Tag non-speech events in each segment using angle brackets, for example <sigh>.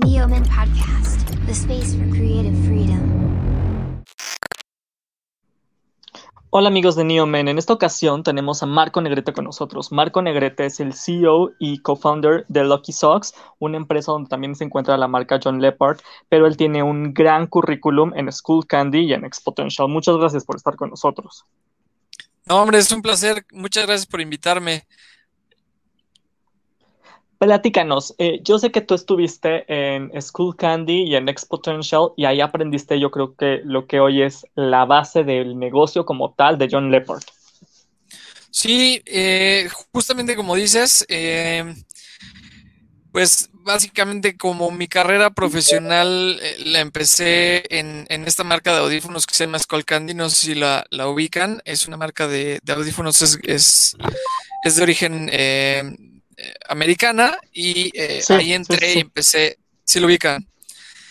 Neoman Podcast, the space for creative freedom. Hola amigos de Neomen, en esta ocasión tenemos a Marco Negrete con nosotros. Marco Negrete es el CEO y co-founder de Lucky Socks, una empresa donde también se encuentra la marca John Leopard, pero él tiene un gran currículum en School Candy y en Exponential. Muchas gracias por estar con nosotros. No, hombre, es un placer. Muchas gracias por invitarme. Platícanos, eh, yo sé que tú estuviste en School Candy y en Exponential y ahí aprendiste yo creo que lo que hoy es la base del negocio como tal de John Leopard. Sí, eh, justamente como dices, eh, pues básicamente como mi carrera profesional la empecé en, esta marca de audífonos que se llama Skull Candy, no sé si la, ubican, es una marca de, audífonos, es, es, de origen eh, americana y eh, ahí entré y empecé. ¿Sí lo ubican?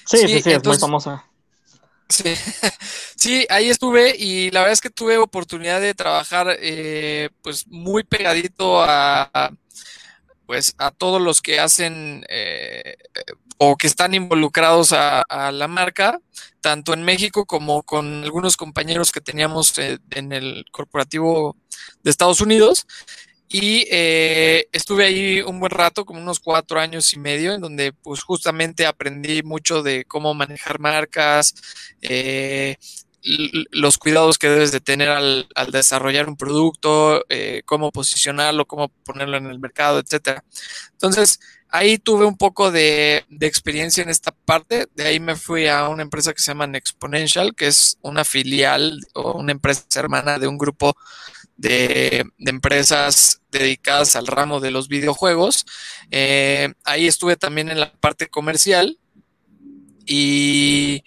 Sí, sí, sí, es muy famosa. Sí. <laughs> sí, ahí estuve y la verdad es que tuve oportunidad de trabajar eh, pues muy pegadito a, pues a todos los que hacen o que están involucrados a, a, la marca, tanto en México como con algunos compañeros que teníamos en el corporativo de Estados Unidos. Y eh, estuve ahí un buen rato, como unos cuatro años y medio, en donde pues justamente aprendí mucho de cómo manejar marcas, eh, los cuidados que debes de tener al, desarrollar un producto, eh, cómo posicionarlo, cómo ponerlo en el mercado, etcétera. Entonces, ahí tuve un poco de, de, experiencia en esta parte. De ahí me fui a una empresa que se llama Exponential, que es una filial o una empresa hermana de un grupo de, empresas dedicadas al ramo de los videojuegos. Eh, ahí estuve también en la parte comercial y,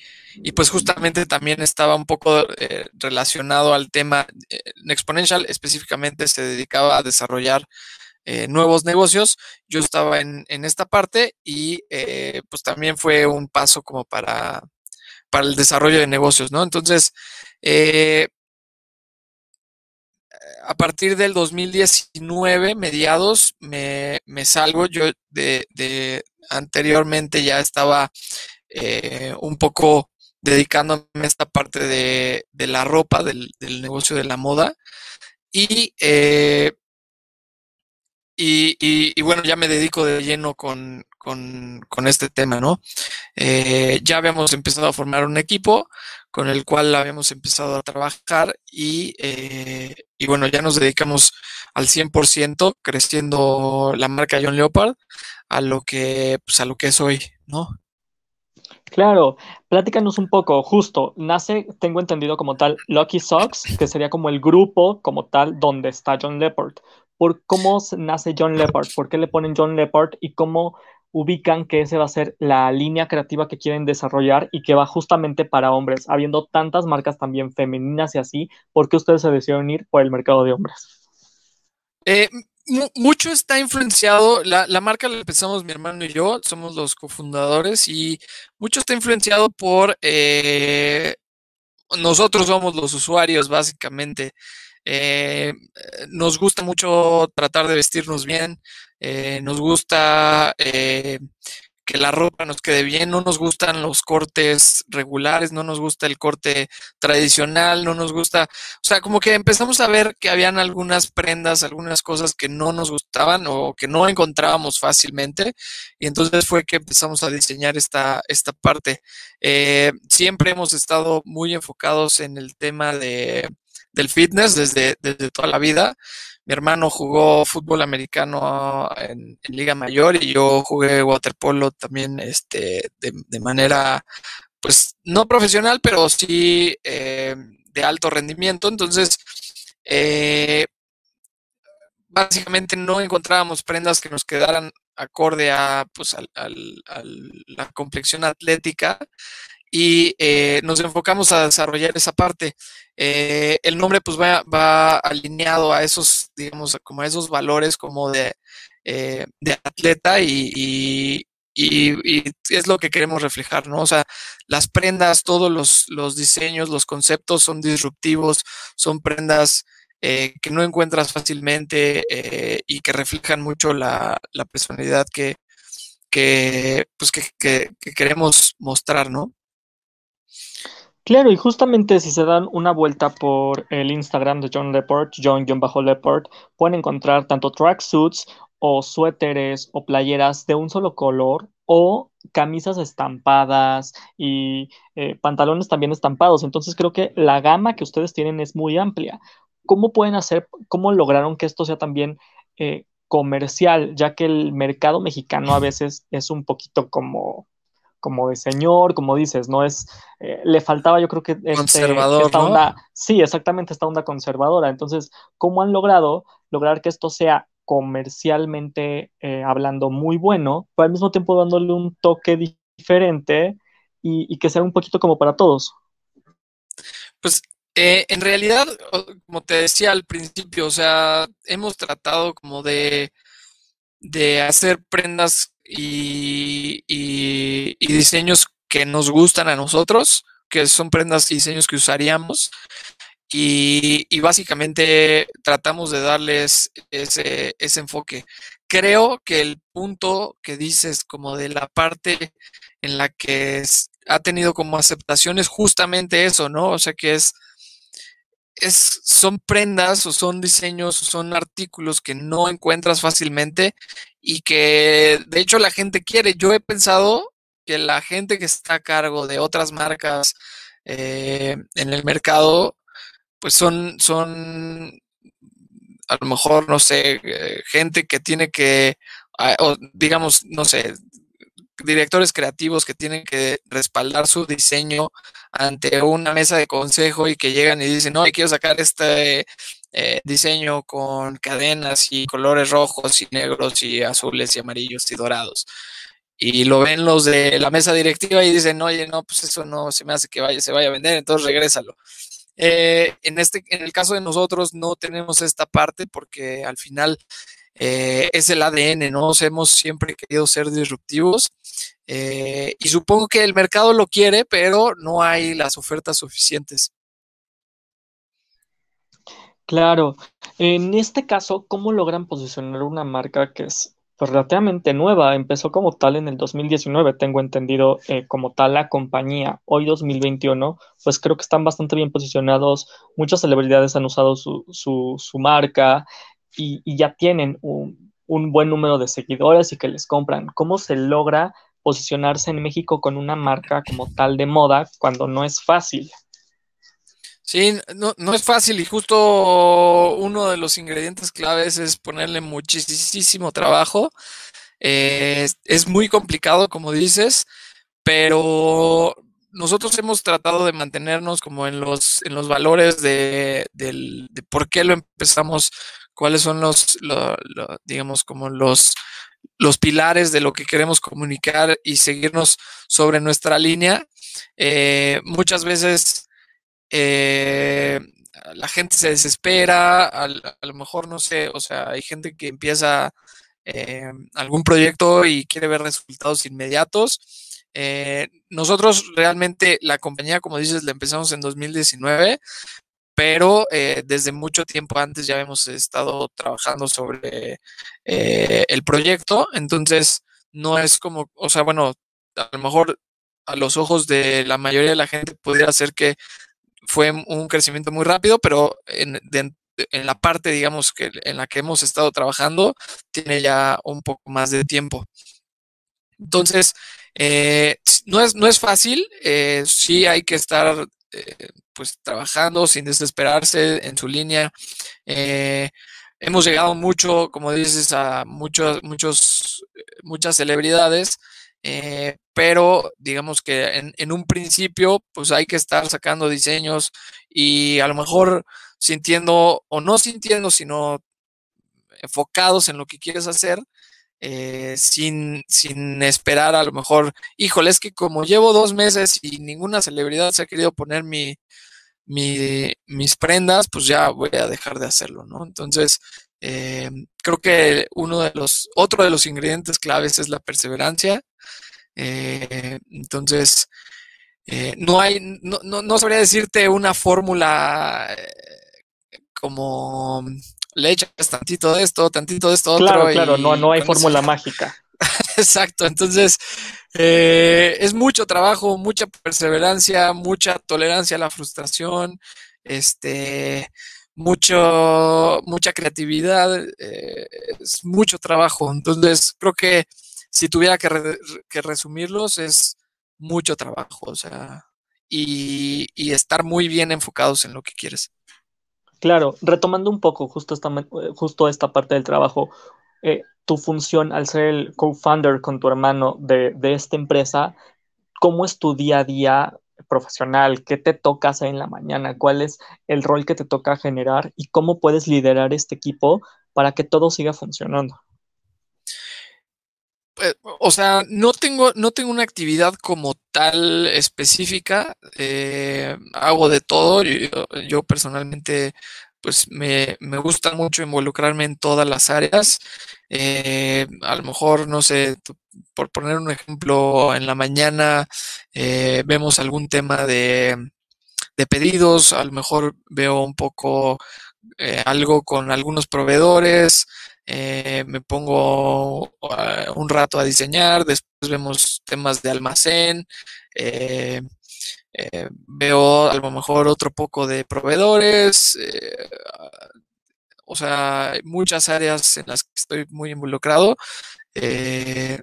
pues justamente también estaba un poco eh, relacionado al tema. Eh, Exponential específicamente se dedicaba a desarrollar nuevos negocios. Yo estaba en, esta parte y pues también fue un paso como para, para el desarrollo de negocios, ¿no? Entonces, a partir del 2019, mediados, me, salgo. Yo de, anteriormente ya estaba eh, un poco dedicándome a esta parte de, la ropa, del, negocio de la moda. Eh, y, y, bueno, ya me dedico de lleno con, este tema, ¿no? Eh, ya habíamos empezado a formar un equipo con el cual habíamos empezado a trabajar y, eh, y bueno, ya nos dedicamos al 100% creciendo la marca John Leopard a lo que, pues a lo que es hoy, ¿no? Claro, platícanos un poco, justo, nace, tengo entendido como tal, Lucky Socks, que sería como el grupo como tal donde está John Leopard. ¿Por cómo nace John Leopard? ¿Por qué le ponen John Leopard? ¿Y cómo ubican que ese va a ser la línea creativa que quieren desarrollar y que va justamente para hombres, habiendo tantas marcas también femeninas y así, ¿por qué ustedes se decidieron ir por el mercado de hombres? Eh, mucho está influenciado, la, marca la empezamos mi hermano y yo, somos los cofundadores y mucho está influenciado por eh, nosotros somos los usuarios básicamente. Eh, nos gusta mucho tratar de vestirnos bien, eh, nos gusta eh, que la ropa nos quede bien, no nos gustan los cortes regulares, no nos gusta el corte tradicional, no nos gusta, o sea, como que empezamos a ver que habían algunas prendas, algunas cosas que no nos gustaban o que no encontrábamos fácilmente y entonces fue que empezamos a diseñar esta, esta parte. Eh, siempre hemos estado muy enfocados en el tema de, del fitness desde, desde toda la vida. Mi hermano jugó fútbol americano en, Liga Mayor y yo jugué waterpolo también este, de, manera, pues, no profesional, pero sí eh, de alto rendimiento. Entonces, eh, básicamente no encontrábamos prendas que nos quedaran acorde a, pues, la complexión atlética y eh, nos enfocamos a desarrollar esa parte. Eh, el nombre pues va, alineado a esos, digamos, como a esos valores como de, eh, de atleta y, y, es lo que queremos reflejar, ¿no? O sea, las prendas, todos los, los diseños, los conceptos son disruptivos, son prendas que no encuentras fácilmente y que reflejan mucho la, la personalidad que, que, pues que, que queremos mostrar, ¿no? Claro, y justamente si se dan una vuelta por el Instagram de John Leport, John-Leport, pueden encontrar tanto tracksuits o suéteres o playeras de un solo color o camisas estampadas y eh, pantalones también estampados. Entonces creo que la gama que ustedes tienen es muy amplia. ¿Cómo pueden hacer, cómo lograron que esto sea también eh, comercial, ya que el mercado mexicano a veces es un poquito como como de señor, como dices, no es, eh, le faltaba yo creo que este, Conservador, esta ¿no? onda, sí, exactamente esta onda conservadora. Entonces, ¿cómo han logrado lograr que esto sea comercialmente eh, hablando muy bueno, pero al mismo tiempo dándole un toque di- diferente y, y que sea un poquito como para todos? Pues eh, en realidad, como te decía al principio, o sea, hemos tratado como de, de hacer prendas y, y- diseños que nos gustan a nosotros, que son prendas y diseños que usaríamos. Y, básicamente tratamos de darles ese, ese enfoque. Creo que el punto que dices como de la parte en la que ha tenido como aceptación es justamente eso, ¿no? O sea que es, es, son prendas o son diseños o son artículos que no encuentras fácilmente y que de hecho la gente quiere. Yo he pensado que la gente que está a cargo de otras marcas eh, en el mercado pues son, son a lo mejor, no sé, eh, gente que tiene que, ah, digamos, no sé, directores creativos que tienen que respaldar su diseño ante una mesa de consejo y que llegan y dicen, no, quiero sacar este eh, diseño con cadenas y colores rojos y negros y azules y amarillos y dorados. Y lo ven los de la mesa directiva y dicen, oye, no, pues eso no se me hace que vaya, se vaya a vender, entonces regrésalo. Eh, en, este, en el caso de nosotros no tenemos esta parte porque al final eh, es el ADN, ¿no? Hemos siempre querido ser disruptivos eh, y supongo que el mercado lo quiere, pero no hay las ofertas suficientes. Claro, en este caso, ¿cómo logran posicionar una marca que es pues, relativamente nueva? Empezó como tal en el 2019, tengo entendido eh, como tal la compañía. Hoy 2021, pues creo que están bastante bien posicionados. Muchas celebridades han usado su, su marca y, ya tienen un, buen número de seguidores y que les compran. ¿Cómo se logra posicionarse en México con una marca como tal de moda cuando no es fácil? Sí, no, no es fácil y justo uno de los ingredientes claves es ponerle muchísimo trabajo. Eh, es, es muy complicado, como dices, pero nosotros hemos tratado de mantenernos como en los, en los valores de, del- de por qué lo empezamos, cuáles son los, lo- lo- digamos, como los, los pilares de lo que queremos comunicar y seguirnos sobre nuestra línea. Eh, muchas veces eh, la gente se desespera, a lo mejor no sé, o sea, hay gente que empieza eh, algún proyecto y quiere ver resultados inmediatos. Nosotros realmente la compañía, como dices, la empezamos en 2019, pero eh, desde mucho tiempo antes ya hemos estado trabajando sobre eh, el proyecto, entonces no es como, o sea, bueno, a lo mejor a los ojos de la mayoría de la gente pudiera ser que fue un crecimiento muy rápido, pero en, la parte, digamos, que en la que hemos estado trabajando, tiene ya un poco más de tiempo. Entonces, eh, no, es, no es fácil, eh, sí hay que estar eh, pues trabajando sin desesperarse en su línea. Eh, hemos llegado mucho, como dices, a muchos, muchos, muchas celebridades, eh, pero digamos que en, en, un principio pues hay que estar sacando diseños y a lo mejor sintiendo o no sintiendo, sino enfocados en lo que quieres hacer. Eh, sin, sin, esperar a lo mejor, híjole, es que como llevo dos meses y ninguna celebridad se ha querido poner mi, mi, mis prendas, pues ya voy a dejar de hacerlo, ¿no? Entonces, eh, creo que uno de los, otro de los ingredientes claves es la perseverancia. Eh, entonces, no hay, no, no, no, sabría decirte una fórmula como le echas tantito de esto, tantito de esto claro, otro. Claro, no, no hay fórmula mágica. <laughs> Exacto, entonces eh, es mucho trabajo, mucha perseverancia, mucha tolerancia a la frustración, este, mucho, mucha creatividad, eh, es mucho trabajo. Entonces creo que si tuviera que, que resumirlos es mucho trabajo, o sea, y, y, estar muy bien enfocados en lo que quieres. Claro, retomando un poco justo esta, justo esta parte del trabajo, eh, tu función al ser el co-founder con tu hermano de, de, esta empresa, ¿cómo es tu día a día profesional? ¿Qué te toca hacer en la mañana? ¿Cuál es el rol que te toca generar? ¿Y cómo puedes liderar este equipo para que todo siga funcionando? Eh, o sea, no tengo, no tengo una actividad como tal específica. Eh, hago de todo. Yo, personalmente, pues me, me, gusta mucho involucrarme en todas las áreas. Eh, a lo mejor, no sé, por poner un ejemplo, en la mañana vemos algún tema de, de, pedidos, a lo mejor veo un poco algo con algunos proveedores, eh, me pongo uh, un rato a diseñar, después vemos temas de almacén, eh, eh, veo a lo mejor otro poco de proveedores, eh, o sea, muchas áreas en las que estoy muy involucrado. Eh,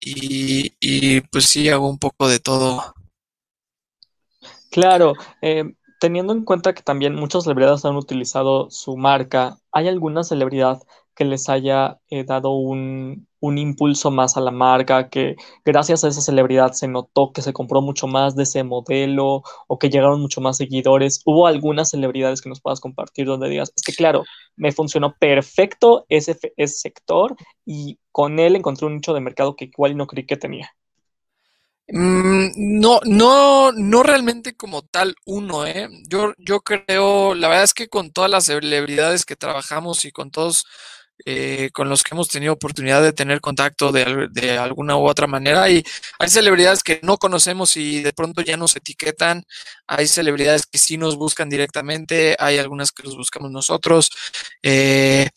y, pues sí, hago un poco de todo. Claro, eh, teniendo en cuenta que también muchas celebridades han utilizado su marca, ¿hay alguna celebridad que les haya eh, dado un, un, impulso más a la marca, que gracias a esa celebridad se notó que se compró mucho más de ese modelo o que llegaron mucho más seguidores. ¿Hubo algunas celebridades que nos puedas compartir donde digas, es que claro, me funcionó perfecto ese, ese sector y con él encontré un nicho de mercado que igual no creí que tenía? Mm, no, no, no realmente como tal uno, ¿eh? Yo, yo creo, la verdad es que con todas las celebridades que trabajamos y con todos eh, con los que hemos tenido oportunidad de tener contacto de, de, alguna u otra manera. Y hay celebridades que no conocemos y de pronto ya nos etiquetan. Hay celebridades que sí nos buscan directamente. Hay algunas que los buscamos nosotros. Eh,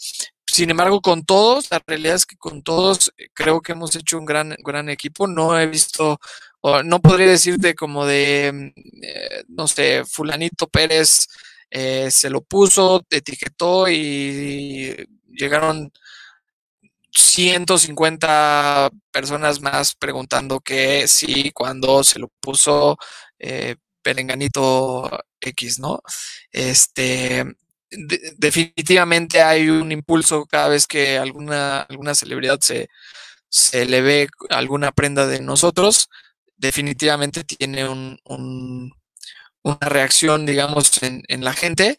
sin embargo, con todos, la realidad es que con todos eh, creo que hemos hecho un gran, gran equipo. No he visto, o no podría decirte como de, eh, no sé, fulanito Pérez se lo puso, etiquetó y llegaron 150 personas más preguntando que sí, cuando se lo puso eh, Perenganito X, ¿no? Este, de, definitivamente hay un impulso cada vez que alguna, alguna celebridad se, se le ve alguna prenda de nosotros, definitivamente tiene un, una reacción, digamos, en, en la gente,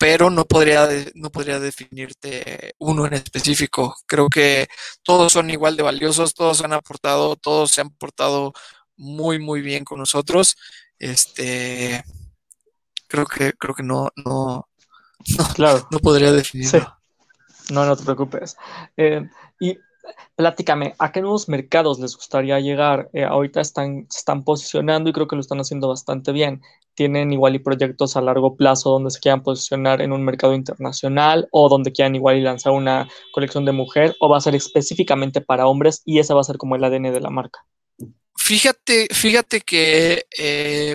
pero no podría, no podría definirte uno en específico. Creo que todos son igual de valiosos, todos han aportado, todos se han portado muy, muy bien con nosotros. Este, creo que, creo que no, no, no, claro. no podría definirlo. Sí. No, no te preocupes. Eh, y Platícame, ¿a qué nuevos mercados les gustaría llegar? Eh, ahorita están, se están posicionando y creo que lo están haciendo bastante bien. ¿Tienen igual y proyectos a largo plazo donde se quieran posicionar en un mercado internacional o donde quieran igual y lanzar una colección de mujer o va a ser específicamente para hombres y ese va a ser como el ADN de la marca? Fíjate, fíjate que eh,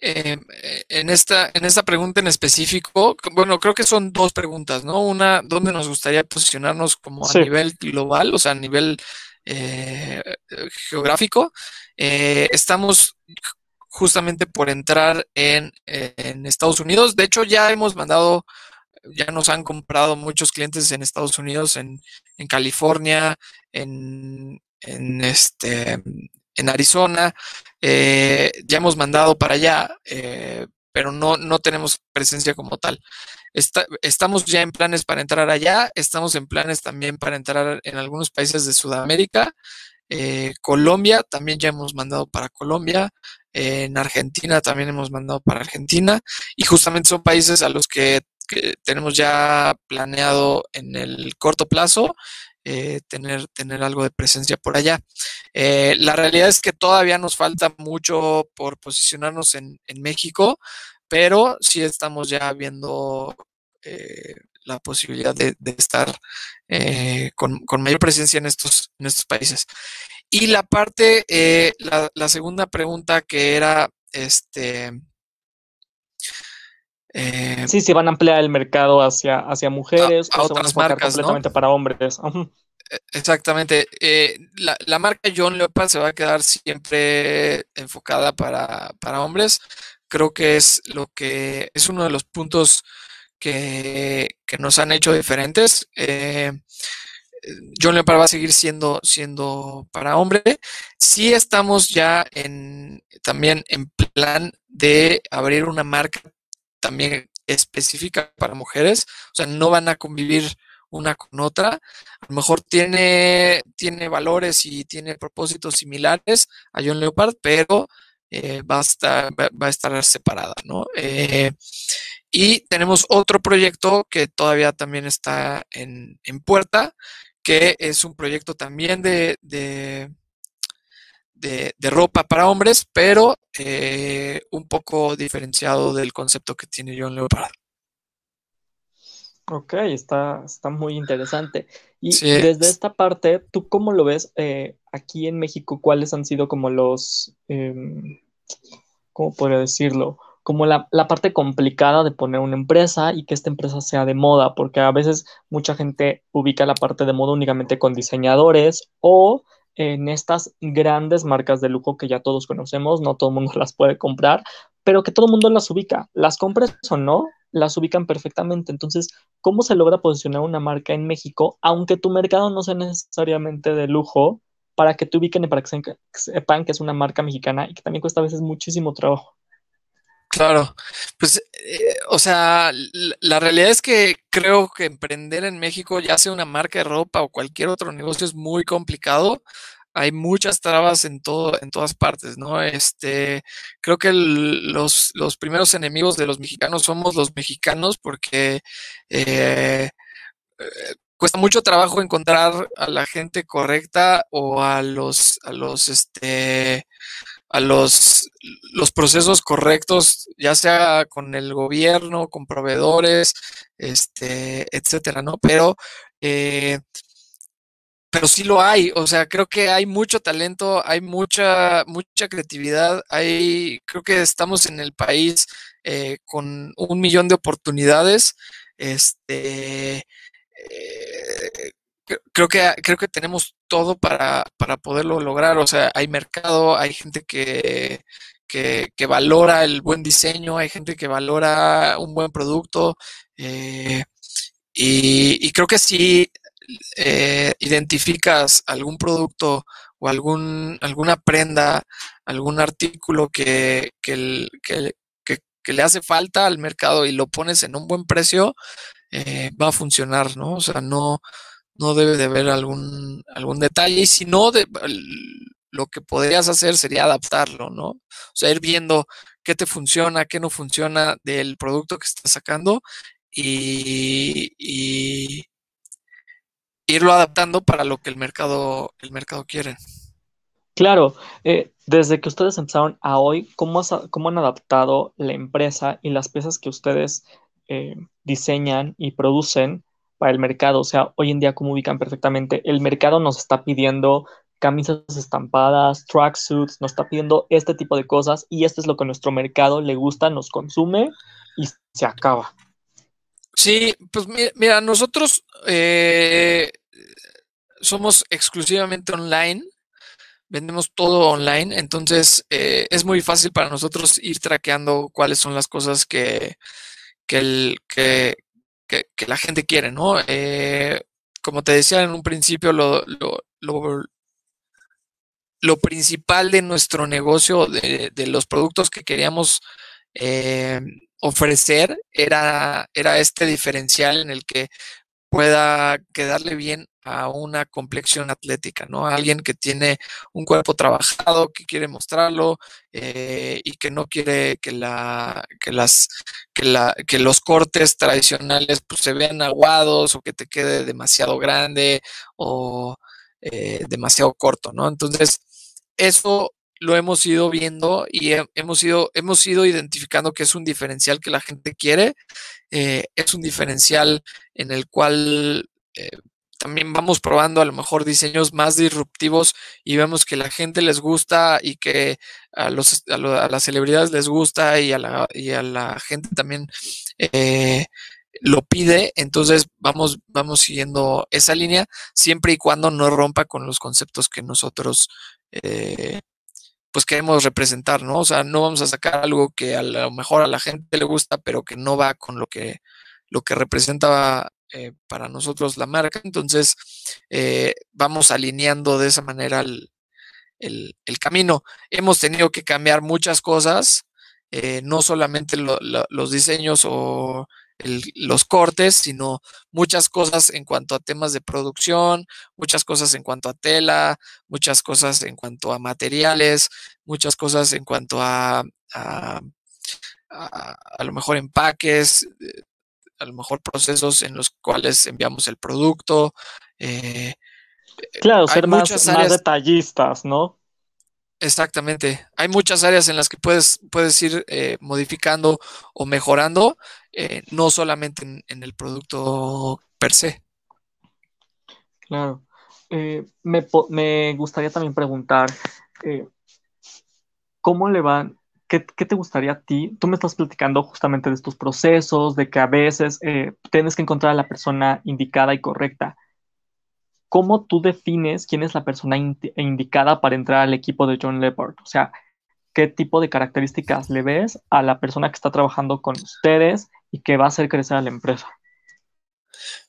eh, en, esta, en esta pregunta en específico, bueno, creo que son dos preguntas, ¿no? Una, ¿dónde nos gustaría posicionarnos como a sí. nivel global, o sea, a nivel eh, geográfico? Eh, estamos justamente por entrar en, en, Estados Unidos. De hecho, ya hemos mandado, ya nos han comprado muchos clientes en Estados Unidos, en, en California, en, en, este, en Arizona. Eh, ya hemos mandado para allá, eh, pero no, no tenemos presencia como tal. Está, estamos ya en planes para entrar allá, estamos en planes también para entrar en algunos países de Sudamérica. Eh, Colombia, también ya hemos mandado para Colombia. en Argentina también hemos mandado para Argentina. Y justamente son países a los que, tenemos ya planeado en el corto plazo eh, tener, tener algo de presencia por allá. Eh, la realidad es que todavía nos falta mucho por posicionarnos en, en México, pero sí estamos ya viendo eh, la posibilidad de, estar eh, con, mayor presencia en estos, en estos países. Y la parte, eh, la, segunda pregunta que era, este... Eh, sí, si van a ampliar el mercado hacia, hacia mujeres o otras van a marcas, completamente para hombres. E, exactamente. la, la, marca John Leopard se va a quedar siempre enfocada para, para hombres creo que es lo que es uno de los puntos que, nos han hecho diferentes. Eh, John Leopard va a seguir siendo, siendo para hombre. Sí estamos ya en, también en plan de abrir una marca también específica para mujeres. O sea, no van a convivir una con otra. A lo mejor tiene, tiene valores y tiene propósitos similares a John Leopard, pero eh, va, a estar, va, a estar separada, ¿no? Eh, y tenemos otro proyecto que todavía también está en, puerta, que es un proyecto también de, de, ropa para hombres, pero eh, un poco diferenciado del concepto que tiene John Leopard. Ok, está, está muy interesante. Y desde esta parte, ¿tú cómo lo ves aquí en México? ¿Cuáles han sido como los, em, ¿cómo podría decirlo? Como la, parte complicada de poner una empresa y que esta empresa sea de moda, porque a veces mucha gente ubica la parte de moda únicamente con diseñadores o en estas grandes marcas de lujo que ya todos conocemos, no todo el mundo <laughs> las puede comprar, pero que todo el mundo las ubica. Las compres o no, las ubican perfectamente. Entonces, ¿cómo se logra posicionar una marca en México, aunque tu mercado no sea necesariamente de lujo, para que te ubiquen y para que sepan que es una marca mexicana y que también cuesta a veces muchísimo trabajo. Claro, pues, eh, o sea, la, realidad es que creo que emprender en México, ya sea una marca de ropa o cualquier otro negocio, es muy complicado. Hay muchas trabas en todo, en todas partes, ¿no? Este, creo que los, primeros enemigos de los mexicanos somos los mexicanos porque eh, eh, cuesta mucho trabajo encontrar a la gente correcta o a los, a los, este, a los, los procesos correctos, ya sea con el gobierno, con proveedores, este, etcétera, ¿no? Pero, eh, pero sí lo hay, o sea, creo que hay mucho talento, hay mucha, mucha creatividad, hay, creo que estamos en el país eh, con un millón de oportunidades, este, eh, creo que creo que tenemos todo para, poderlo lograr. O sea, hay mercado, hay gente que, que, valora el buen diseño, hay gente que valora un buen producto. Eh, y, creo que si eh, identificas algún producto o algún, alguna prenda, algún artículo que, que, que le hace falta al mercado y lo pones en un buen precio, eh, va a funcionar, ¿no? O sea, no, no debe de haber algún, algún detalle. Y si no, lo que podrías hacer sería adaptarlo, ¿no? O sea, ir viendo qué te funciona, qué no funciona del producto que estás sacando y, irlo adaptando para lo que el mercado, el mercado quiere. Claro, eh, desde que ustedes empezaron a hoy, ¿cómo, ¿cómo, han adaptado la empresa y las piezas que ustedes eh, diseñan y producen para el mercado. O sea, hoy en día, como ubican perfectamente, el mercado nos está pidiendo camisas estampadas, tracksuits, nos está pidiendo este tipo de cosas y esto es lo que nuestro mercado le gusta, nos consume y se acaba. Sí, pues mira, nosotros eh, somos exclusivamente online, vendemos todo online, entonces eh, es muy fácil para nosotros ir traqueando cuáles son las cosas que, que, el, que, la gente quiere, ¿no? Eh, como te decía en un principio, lo, lo, lo, principal de nuestro negocio, de, de los productos que queríamos eh, ofrecer, era, era este diferencial en el que pueda quedarle bien a una complexión atlética, ¿no? alguien que tiene un cuerpo trabajado, que quiere mostrarlo eh, y que no quiere que, la, que, las, que, la, que los cortes tradicionales pues, se vean aguados o que te quede demasiado grande o eh, demasiado corto, ¿no? Entonces, eso lo hemos ido viendo y hemos ido, hemos ido identificando que es un diferencial que la gente quiere, eh, es un diferencial en el cual también vamos probando a lo mejor diseños más disruptivos y vemos que la gente les gusta y que a, los, a, las celebridades les gusta y a la, y a la gente también eh, lo pide, entonces vamos, vamos siguiendo esa línea siempre y cuando no rompa con los conceptos que nosotros eh, pues queremos representar, ¿no? O sea, no vamos a sacar algo que a lo mejor a la gente le gusta, pero que no va con lo que, lo que representa eh, para nosotros la marca. Entonces, eh, vamos alineando de esa manera el, camino. Hemos tenido que cambiar muchas cosas, eh, no solamente los diseños o los cortes, sino muchas cosas en cuanto a temas de producción, muchas cosas en cuanto a tela, muchas cosas en cuanto a materiales, muchas cosas en cuanto a, a lo mejor empaques, a lo mejor procesos en los cuales enviamos el producto. Eh, claro, ser más, detallistas, ¿no? Exactamente. Hay muchas áreas en las que puedes, puedes ir eh, modificando o mejorando, eh, no solamente en, el producto per se. Claro. me, me, gustaría también preguntar, ¿cómo le van ¿Qué, te gustaría a ti? Tú me estás platicando justamente de estos procesos, de que a veces eh, tienes que encontrar a la persona indicada y correcta. ¿Cómo tú defines quién es la persona indicada para entrar al equipo de John Leopard? O sea, ¿qué tipo de características le ves a la persona que está trabajando con ustedes y que va a hacer crecer a la empresa?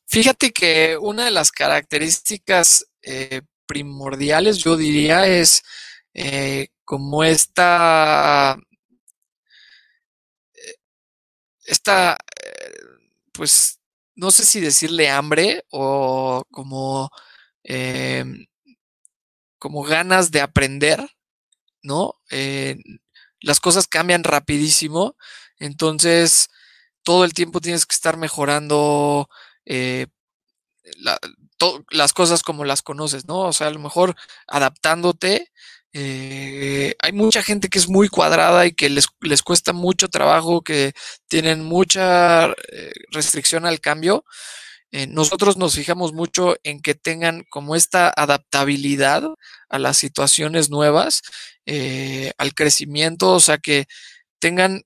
Fíjate que una de las características eh, primordiales, yo diría, es eh, como esta esta, eh, pues, no sé si decirle hambre o como, em, como ganas de aprender, ¿no? Eh, las cosas cambian rapidísimo, entonces todo el tiempo tienes que estar mejorando eh, las cosas como las conoces, ¿no? O sea, a lo mejor adaptándote eh, hay mucha gente que es muy cuadrada y que les, les cuesta mucho trabajo, que tienen mucha eh, restricción al cambio. Eh, nosotros nos fijamos mucho en que tengan como esta adaptabilidad a las situaciones nuevas, al crecimiento, o sea, que tengan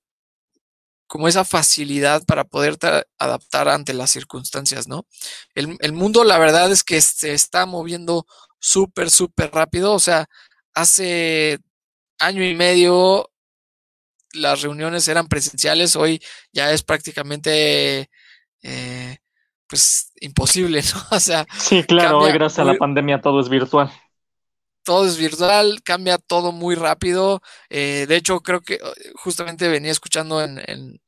como esa facilidad para poder adaptar ante las circunstancias, ¿no? El, el mundo, la verdad es que se está moviendo súper, súper rápido, o sea, hace año y medio las reuniones eran presenciales, hoy ya es prácticamente eh, pues imposible, <laughs> ¿no? O sea, sí, claro, hoy gracias a la pandemia todo es virtual. Todo es virtual, cambia todo muy rápido. Eh, de hecho, creo que eh, justamente venía escuchando en, en,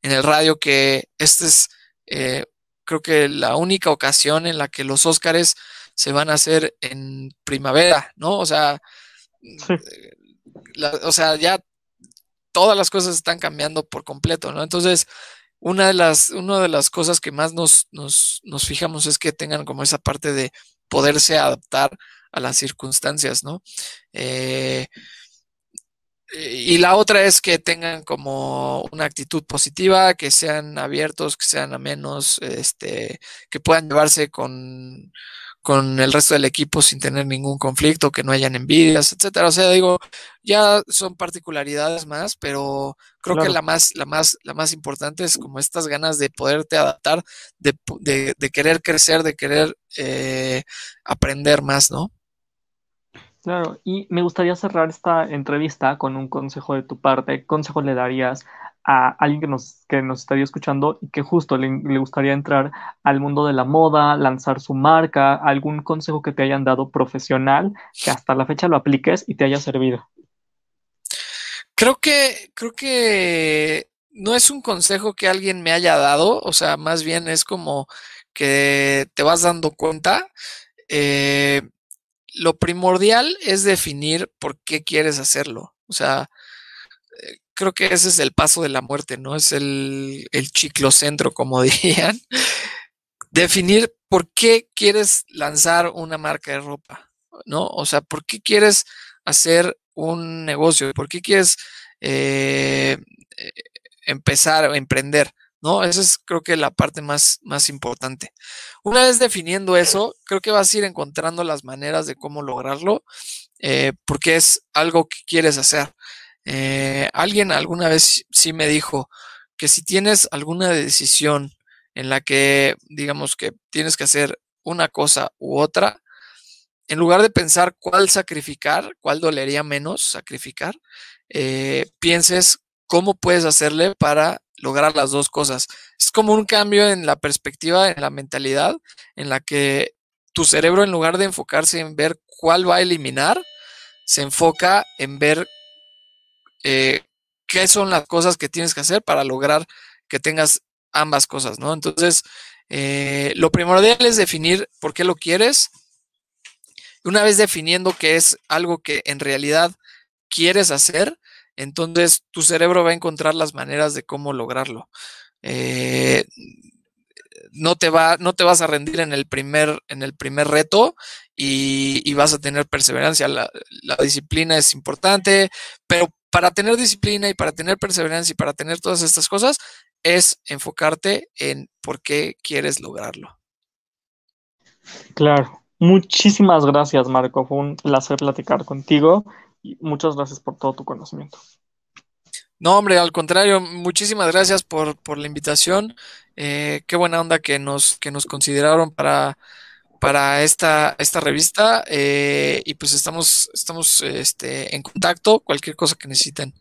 el radio que este es, creo que la única ocasión en la que los Óscares se van a hacer en primavera, ¿no? O sea, o sea, ya todas las cosas están cambiando por completo, ¿no? Entonces, una de las, una de las cosas que más nos, nos, fijamos es que tengan como esa parte de poderse adaptar a las circunstancias, ¿no? Eh, y la otra es que tengan como una actitud positiva, que sean abiertos, que sean amenos, este, que puedan llevarse con, con el resto del equipo sin tener ningún conflicto, que no hayan envidias, etcétera. O sea, digo, ya son particularidades más, pero creo que la más, la más, la más importante es como estas ganas de poderte adaptar, de, de, querer crecer, de querer eh, aprender más, ¿no? Claro, y me gustaría cerrar esta entrevista con un consejo de tu parte. ¿Qué consejo le darías a alguien que nos, que nos estaría escuchando y que justo le, gustaría entrar al mundo de la moda, lanzar su marca, algún consejo que te hayan dado profesional que hasta la fecha lo apliques y te haya servido. Creo que, creo que no es un consejo que alguien me haya dado, o sea, más bien es como que te vas dando cuenta. Eh, lo primordial es definir por qué quieres hacerlo. O sea, creo que ese es el paso de la muerte, ¿no? Es el, el como <laughs> dirían. Definir por qué quieres lanzar una marca de ropa, ¿no? O sea, por qué quieres hacer un negocio? ¿Por qué quieres eh, eh, empezar o emprender? ¿No? Esa es creo que la parte más, más importante. Una vez definiendo eso, creo que vas a ir encontrando las maneras de cómo lograrlo, eh, porque es algo que quieres hacer. Alguien alguna vez sí me dijo que si tienes alguna decisión en la que digamos que tienes que hacer una cosa u otra, en lugar de pensar cuál sacrificar, cuál dolería menos sacrificar, eh, pienses cómo puedes hacerle para lograr las dos cosas. Es como un cambio en la perspectiva, en la mentalidad, en la que tu cerebro, en lugar de enfocarse en ver cuál va a eliminar, se enfoca en ver eh, qué son las cosas que tienes que hacer para lograr que tengas ambas cosas, ¿no? Entonces, eh, lo primordial es definir por qué lo quieres una vez definiendo que es algo que en realidad quieres hacer, entonces tu cerebro va a encontrar las maneras de cómo lograrlo. Eh, no, te va, no te vas a rendir en el primer, en el primer reto y, vas a tener perseverancia. La, la, disciplina es importante, pero para tener disciplina y para tener perseverancia y para tener todas estas cosas es enfocarte en por qué quieres lograrlo. Claro. Muchísimas gracias, Marco. Fue un placer platicar contigo y muchas gracias por todo tu conocimiento. No, hombre, al contrario, muchísimas gracias por, la invitación. Eh, qué buena onda que nos, que nos consideraron para, para esta, esta revista. Eh, y pues estamos, estamos este, en contacto, cualquier cosa que necesiten.